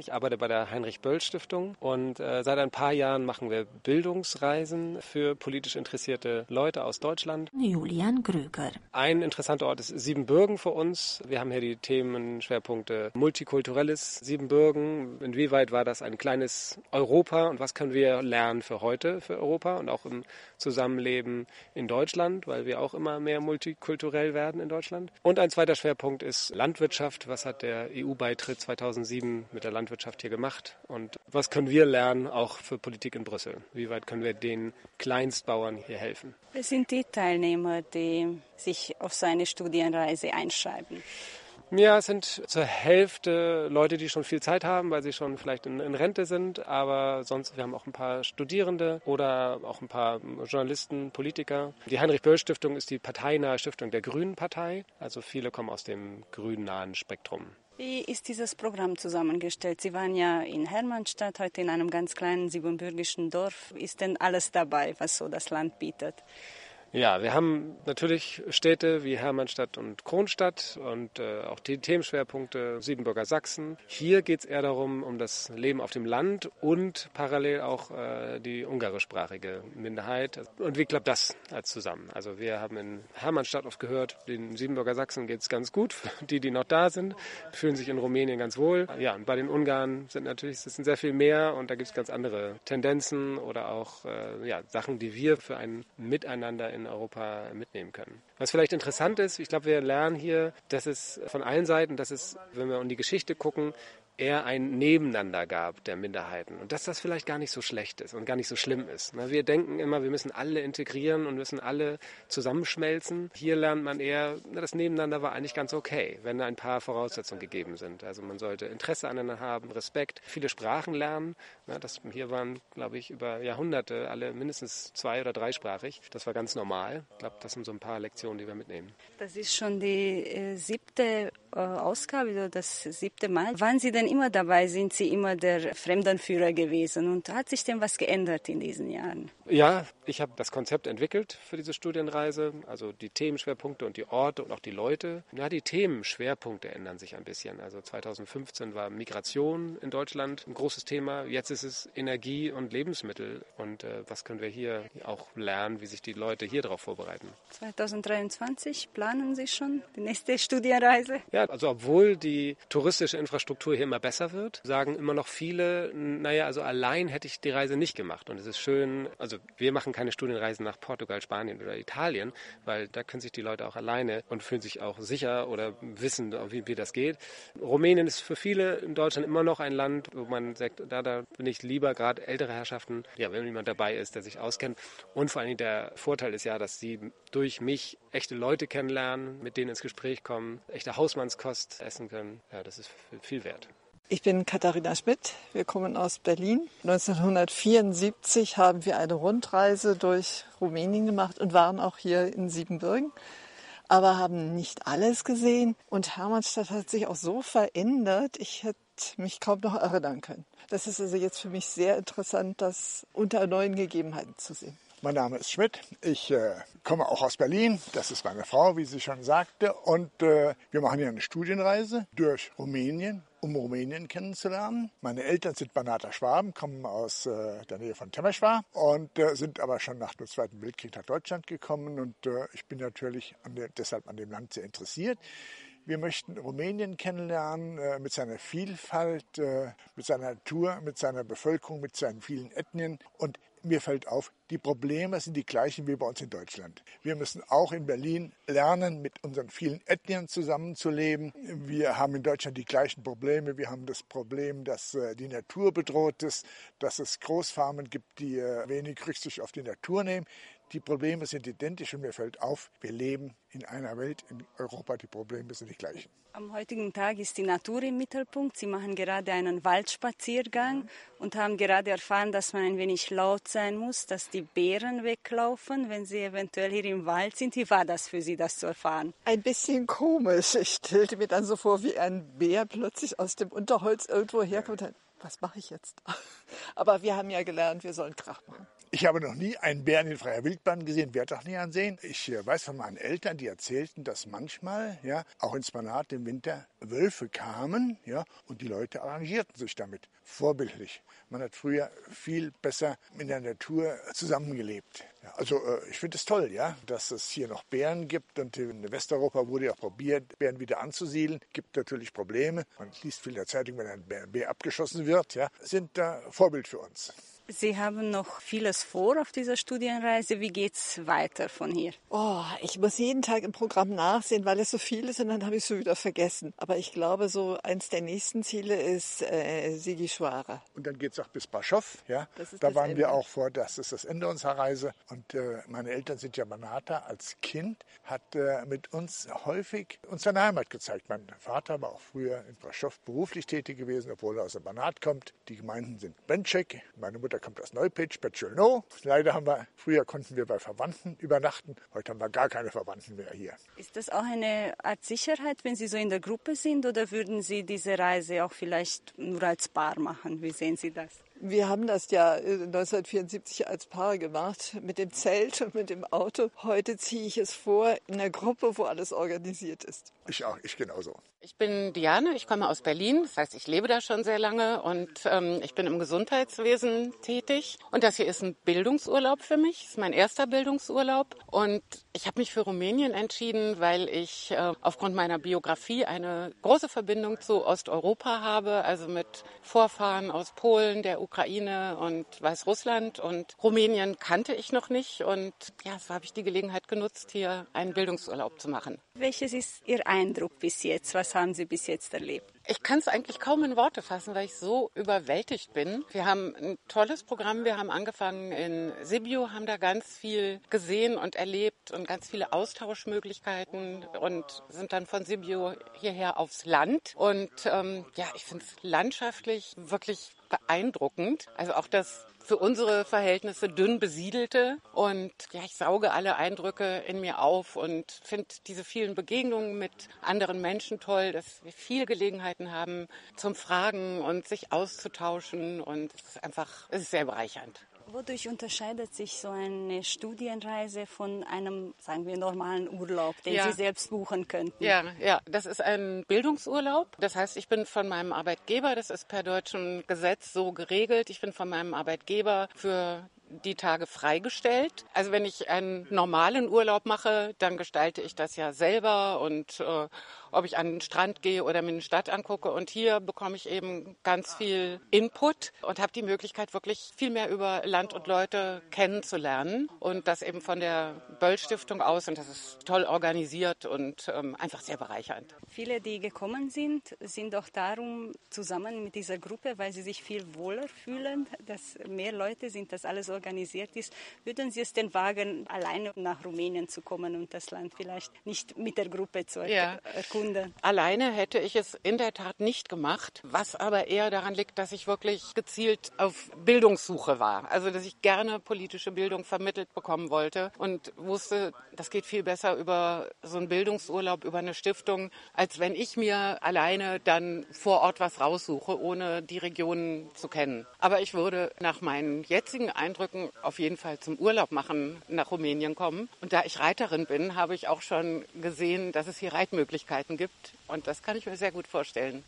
Ich arbeite bei der Heinrich-Böll-Stiftung und äh, seit ein paar Jahren machen wir Bildungsreisen für politisch interessierte Leute aus Deutschland. Julian Gröger. Ein interessanter Ort ist Siebenbürgen für uns. Wir haben hier die Themenschwerpunkte Multikulturelles Siebenbürgen. Inwieweit war das ein kleines Europa und was können wir lernen für heute, für Europa und auch im Zusammenleben in Deutschland, weil wir auch immer mehr multikulturell werden in Deutschland. Und ein zweiter Schwerpunkt ist Landwirtschaft. Was hat der EU-Beitritt 2007 mit der Landwirtschaft Landwirtschaft hier gemacht und was können wir lernen, auch für Politik in Brüssel? Wie weit können wir den Kleinstbauern hier helfen? Wer sind die Teilnehmer, die sich auf so eine Studienreise einschreiben? Ja, es sind zur Hälfte Leute, die schon viel Zeit haben, weil sie schon vielleicht in, in, Rente sind. Aber sonst, wir haben auch ein paar Studierende oder auch ein paar Journalisten, Politiker. Die Heinrich-Böll-Stiftung ist die parteinahe Stiftung der Grünen Partei. Also viele kommen aus dem grünnahen Spektrum. Wie ist dieses Programm zusammengestellt? Sie waren ja in Hermannstadt, heute in einem ganz kleinen siebenbürgischen Dorf. Ist denn alles dabei, was so das Land bietet? Ja, wir haben natürlich Städte wie Hermannstadt und Kronstadt und äh, auch die Themenschwerpunkte Siebenbürger Sachsen. Hier geht es eher darum, um das Leben auf dem Land und parallel auch äh, die ungarischsprachige Minderheit. Und wie klappt das als zusammen? Also wir haben in Hermannstadt oft gehört, den Siebenbürger Sachsen geht es ganz gut. Die, die noch da sind, fühlen sich in Rumänien ganz wohl. Ja, und bei den Ungarn sind natürlich, sind sehr viel mehr und da gibt es ganz andere Tendenzen oder auch äh, ja, Sachen, die wir für ein Miteinander in Europa mitnehmen können. Was vielleicht interessant ist, ich glaube, wir lernen hier, dass es von allen Seiten, dass es, wenn wir um die Geschichte gucken, eher ein Nebeneinander gab der Minderheiten und dass das vielleicht gar nicht so schlecht ist und gar nicht so schlimm ist. Wir denken immer, wir müssen alle integrieren und müssen alle zusammenschmelzen. Hier lernt man eher, das Nebeneinander war eigentlich ganz okay, wenn ein paar Voraussetzungen gegeben sind. Also man sollte Interesse aneinander haben, Respekt, viele Sprachen lernen. Das, hier waren, glaube ich, über Jahrhunderte alle mindestens zwei- oder dreisprachig. Das war ganz normal. Ich glaube, das sind so ein paar Lektionen, die wir mitnehmen. Das ist schon die äh, siebte äh, Ausgabe oder das siebte Mal. Waren Sie denn immer dabei? Sind Sie immer der Fremdenführer gewesen? Und hat sich denn was geändert in diesen Jahren? Ja, ich habe das Konzept entwickelt für diese Studienreise, also die Themenschwerpunkte und die Orte und auch die Leute. Ja, die Themenschwerpunkte ändern sich ein bisschen. Also 2015 war Migration in Deutschland ein großes Thema. Jetzt ist es Energie und Lebensmittel. Und äh, was können wir hier auch lernen, wie sich die Leute hier darauf vorbereiten? 2023 planen Sie schon die nächste Studienreise? Ja, also obwohl die touristische Infrastruktur hier immer besser wird, sagen immer noch viele, naja, also allein hätte ich die Reise nicht gemacht. Und es ist schön, also wir machen keine Studienreisen nach Portugal, Spanien oder Italien, weil da können sich die Leute auch alleine und fühlen sich auch sicher oder wissen, wie, wie das geht. Rumänien ist für viele in Deutschland immer noch ein Land, wo man sagt, da, da bin ich lieber gerade ältere Herrschaften, ja, wenn jemand dabei ist, der sich auskennt. Und vor allen Dingen der Vorteil ist ja, dass sie durch mich echte Leute kennenlernen, mit denen ins Gespräch kommen, echte Hausmann Hausmannskost essen können. Ja, das ist viel wert. Ich bin Katharina Schmidt. Wir kommen aus Berlin. 1974 haben wir eine Rundreise durch Rumänien gemacht und waren auch hier in Siebenbürgen, aber haben nicht alles gesehen. Und Hermannstadt hat sich auch so verändert, ich hätte mich kaum noch erinnern können. Das ist also jetzt für mich sehr interessant, das unter neuen Gegebenheiten zu sehen. Mein Name ist Schmidt. Ich äh, komme auch aus Berlin. Das ist meine Frau, wie sie schon sagte. Und äh, wir machen hier eine Studienreise durch Rumänien, um Rumänien kennenzulernen. Meine Eltern sind Banater Schwaben, kommen aus äh, der Nähe von Temeswar und äh, sind aber schon nach dem Zweiten Weltkrieg nach Deutschland gekommen. Und äh, ich bin natürlich an der, deshalb an dem Land sehr interessiert. Wir möchten Rumänien kennenlernen äh, mit seiner Vielfalt, äh, mit seiner Natur, mit seiner Bevölkerung, mit seinen vielen Ethnien. Und mir fällt auf, die Probleme sind die gleichen wie bei uns in Deutschland. Wir müssen auch in Berlin lernen, mit unseren vielen Ethnien zusammenzuleben. Wir haben in Deutschland die gleichen Probleme. Wir haben das Problem, dass äh, die Natur bedroht ist, dass es Großfarmen gibt, die äh, wenig Rücksicht auf die Natur nehmen. Die Probleme sind identisch und mir fällt auf, wir leben in einer Welt, in Europa, die Probleme sind die gleichen. Am heutigen Tag ist die Natur im Mittelpunkt. Sie machen gerade einen Waldspaziergang und haben gerade erfahren, dass man ein wenig laut sein muss, dass die Bären weglaufen, wenn sie eventuell hier im Wald sind. Wie war das für Sie, das zu erfahren? Ein bisschen komisch. Ich stellte mir dann so vor, wie ein Bär plötzlich aus dem Unterholz irgendwo herkommt. Was mache ich jetzt? Aber wir haben ja gelernt, wir sollen Krach machen. Ich habe noch nie einen Bären in freier Wildbahn gesehen, werde auch nie ansehen. Ich äh, weiß von meinen Eltern, die erzählten, dass manchmal, ja, auch ins Banat im Winter Wölfe kamen, ja, und die Leute arrangierten sich damit. Vorbildlich. Man hat früher viel besser in der Natur zusammengelebt. Ja, also äh, ich finde es toll, ja, dass es hier noch Bären gibt und in Westeuropa wurde ja auch probiert, Bären wieder anzusiedeln. Gibt natürlich Probleme. Man liest viel in der Zeitung, wenn ein Bär, abgeschossen wird, ja, sind da Vorbild für uns. Sie haben noch vieles vor auf dieser Studienreise. Wie geht's weiter von hier? Oh, ich muss jeden Tag im Programm nachsehen, weil es so viel ist und dann habe ich es schon wieder vergessen. Aber ich glaube, so eins der nächsten Ziele ist äh, Sigischwara. Und dann geht es auch bis Baschow. Ja? Da waren Ende. wir auch vor, das ist das Ende unserer Reise. Und äh, meine Eltern sind ja Banata. Als Kind hat äh, mit uns häufig uns seine Heimat gezeigt. Mein Vater war auch früher in Baschow beruflich tätig gewesen, obwohl er aus dem Banat kommt. Die Gemeinden sind Benček. Meine Mutter da kommt aus Neupitsch, Petschelno. Leider haben wir, früher konnten wir bei Verwandten übernachten, heute haben wir gar keine Verwandten mehr hier. Ist das auch eine Art Sicherheit, wenn Sie so in der Gruppe sind oder würden Sie diese Reise auch vielleicht nur als Paar machen? Wie sehen Sie das? Wir haben das ja 1974 äh, als Paar gemacht, mit dem Zelt und mit dem Auto. Heute ziehe ich es vor in einer Gruppe, wo alles organisiert ist. Ich auch, ich genauso. Ich bin Diane, ich komme aus Berlin, das heißt, ich lebe da schon sehr lange und ähm, ich bin im Gesundheitswesen tätig. Und das hier ist ein Bildungsurlaub für mich, das ist mein erster Bildungsurlaub. Und ich habe mich für Rumänien entschieden, weil ich äh, aufgrund meiner Biografie eine große Verbindung zu Osteuropa habe, also mit Vorfahren aus Polen, der Ukraine und Weißrussland. Und Rumänien kannte ich noch nicht. Und ja, so habe ich die Gelegenheit genutzt, hier einen Bildungsurlaub zu machen. Welches ist Ihr Eindruck bis jetzt? Was haben Sie bis jetzt erlebt? Ich kann es eigentlich kaum in Worte fassen, weil ich so überwältigt bin. Wir haben ein tolles Programm. Wir haben angefangen in Sibiu, haben da ganz viel gesehen und erlebt und ganz viele Austauschmöglichkeiten und sind dann von Sibiu hierher aufs Land. Und ähm, ja, ich finde es landschaftlich wirklich beeindruckend. Also auch das für unsere Verhältnisse dünn besiedelte. Und ja, ich sauge alle Eindrücke in mir auf und finde diese vielen Begegnungen mit anderen Menschen toll, dass wir viel Gelegenheiten haben zum Fragen und sich auszutauschen. Und es ist einfach, es ist sehr bereichernd. Wodurch unterscheidet sich so eine Studienreise von einem, sagen wir, normalen Urlaub, den ja. Sie selbst buchen könnten? Ja, ja, das ist ein Bildungsurlaub. Das heißt, ich bin von meinem Arbeitgeber, das ist per deutschem Gesetz so geregelt, ich bin von meinem Arbeitgeber für die Tage freigestellt. Also wenn ich einen normalen Urlaub mache, dann gestalte ich das ja selber und äh, ob ich an den Strand gehe oder mir eine Stadt angucke. Und hier bekomme ich eben ganz viel Input und habe die Möglichkeit, wirklich viel mehr über Land und Leute kennenzulernen. Und das eben von der Böll Stiftung aus. Und das ist toll organisiert und ähm, einfach sehr bereichernd. Viele, die gekommen sind, sind auch darum zusammen mit dieser Gruppe, weil sie sich viel wohler fühlen, dass mehr Leute sind, dass alles organisiert ist. Würden Sie es denn wagen, alleine nach Rumänien zu kommen und das Land vielleicht nicht mit der Gruppe zu ja. Erkunden? Kunde. Alleine hätte ich es in der Tat nicht gemacht, was aber eher daran liegt, dass ich wirklich gezielt auf Bildungssuche war. Also, dass ich gerne politische Bildung vermittelt bekommen wollte und wusste, das geht viel besser über so einen Bildungsurlaub, über eine Stiftung, als wenn ich mir alleine dann vor Ort was raussuche, ohne die Regionen zu kennen. Aber ich würde nach meinen jetzigen Eindrücken auf jeden Fall zum Urlaub machen nach Rumänien kommen. Und da ich Reiterin bin, habe ich auch schon gesehen, dass es hier Reitmöglichkeiten gibt. Und das kann ich mir sehr gut vorstellen.